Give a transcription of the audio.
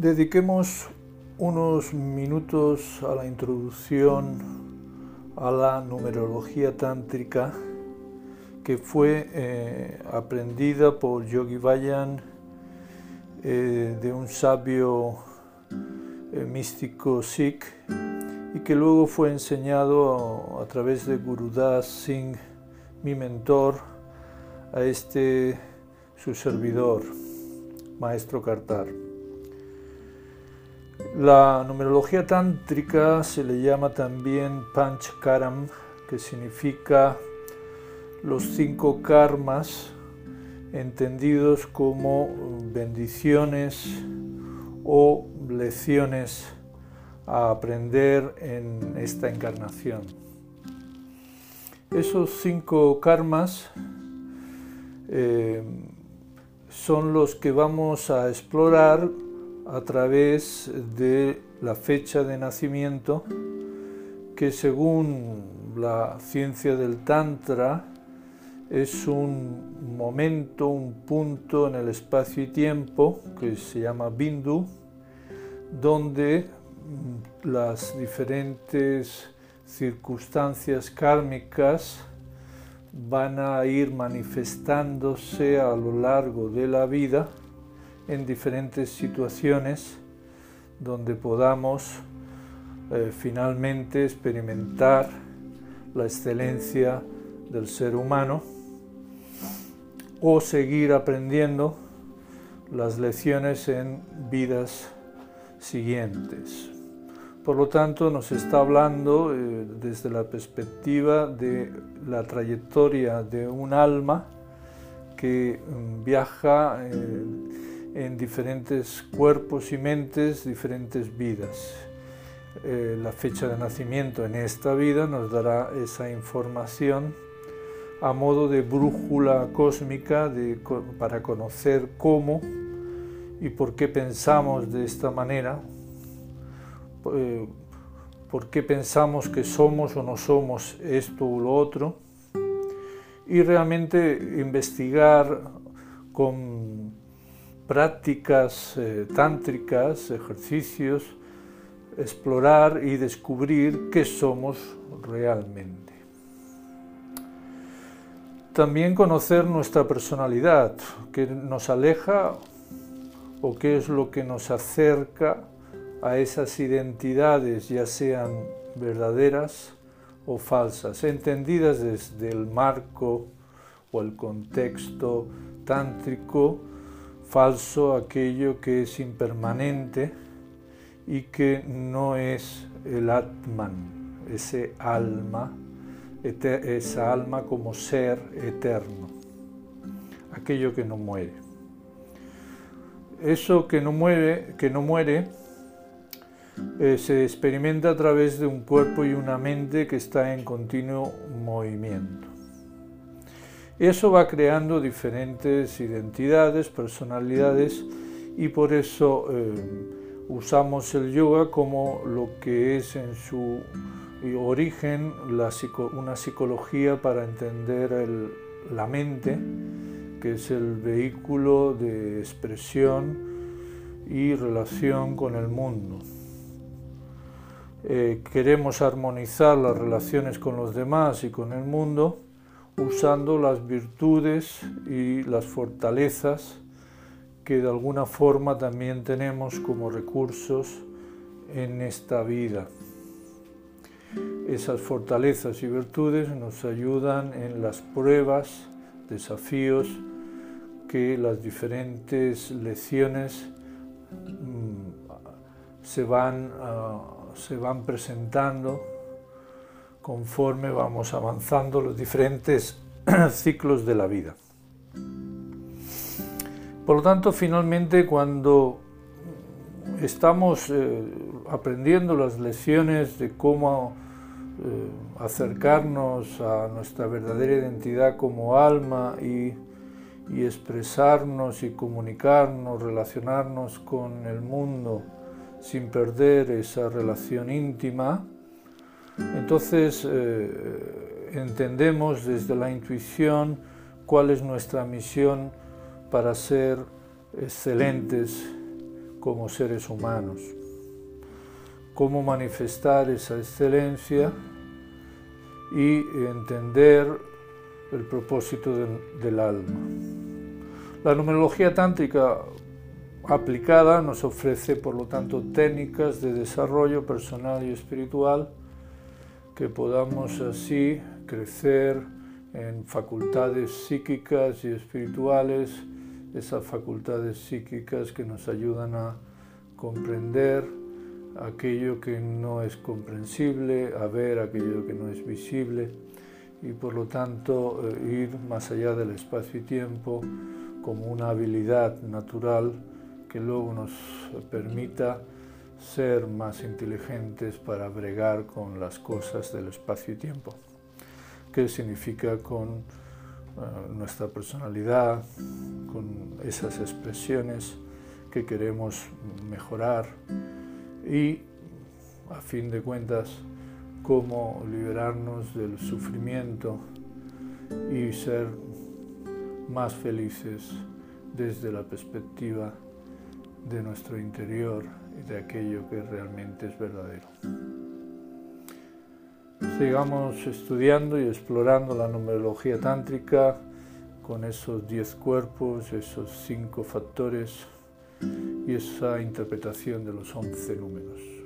Dediquemos unos minutos a la introducción a la numerología tántrica que fue eh, aprendida por Yogi Vayan eh, de un sabio eh, místico Sikh y que luego fue enseñado a, a través de Gurudas Singh, mi mentor, a este su servidor, maestro Kartar. La numerología tántrica se le llama también Panchkaram, que significa los cinco karmas entendidos como bendiciones o lecciones a aprender en esta encarnación. Esos cinco karmas eh, son los que vamos a explorar a través de la fecha de nacimiento que según la ciencia del Tantra es un momento, un punto en el espacio y tiempo que se llama Bindu, donde las diferentes circunstancias kármicas van a ir manifestándose a lo largo de la vida en diferentes situaciones donde podamos eh, finalmente experimentar la excelencia del ser humano o seguir aprendiendo las lecciones en vidas siguientes. Por lo tanto, nos está hablando eh, desde la perspectiva de la trayectoria de un alma que mm, viaja eh, en diferentes cuerpos y mentes, diferentes vidas. Eh, la fecha de nacimiento en esta vida nos dará esa información a modo de brújula cósmica para conocer cómo y por qué pensamos de esta manera, eh, por qué pensamos que somos o no somos esto o lo otro, y realmente investigar con prácticas eh, tántricas, ejercicios, explorar y descubrir qué somos realmente. También conocer nuestra personalidad, qué nos aleja o qué es lo que nos acerca a esas identidades, ya sean verdaderas o falsas, entendidas desde el marco o el contexto tántrico, falso aquello que es impermanente y que no es el Atman, ese alma, esa alma como ser eterno, aquello que no muere. Eso que no muere, que no muere eh, se experimenta a través de un cuerpo y una mente que está en continuo movimiento. Eso va creando diferentes identidades, personalidades y por eso eh, usamos el yoga como lo que es en su origen una psicología para entender la mente, que es el vehículo de expresión y relación con el mundo. Eh, queremos armonizar las relaciones con los demás y con el mundo usando las virtudes y las fortalezas que de alguna forma también tenemos como recursos en esta vida. Esas fortalezas y virtudes nos ayudan en las pruebas, desafíos que las diferentes lecciones mm, se van a se van presentando conforme vamos avanzando los diferentes ciclos de la vida. Por lo tanto, finalmente, cuando estamos eh, aprendiendo las lecciones de cómo eh, acercarnos a nuestra verdadera identidad como alma y expresarnos y comunicarnos, relacionarnos con el mundo, sin perder esa relación íntima, entonces eh, entendemos desde la intuición cuál es nuestra misión para ser excelentes como seres humanos, cómo manifestar esa excelencia y entender el propósito del, alma. La numerología tántrica aplicada nos ofrece, por lo tanto, técnicas de desarrollo personal y espiritual que podamos así crecer en facultades psíquicas y espirituales, esas facultades psíquicas que nos ayudan a comprender aquello que no es comprensible, a ver aquello que no es visible y por lo tanto eh, ir más allá del espacio y tiempo como una habilidad natural que luego nos permita ser más inteligentes para bregar con las cosas del espacio y tiempo. ¿Qué significa con eh, nuestra personalidad, con esas expresiones que queremos mejorar y, a fin de cuentas, cómo liberarnos del sufrimiento y ser más felices desde la perspectiva de nuestro interior y de aquello que realmente es verdadero. Sigamos estudiando y explorando la numerología tántrica con esos diez cuerpos, esos cinco factores y esa interpretación de los once números.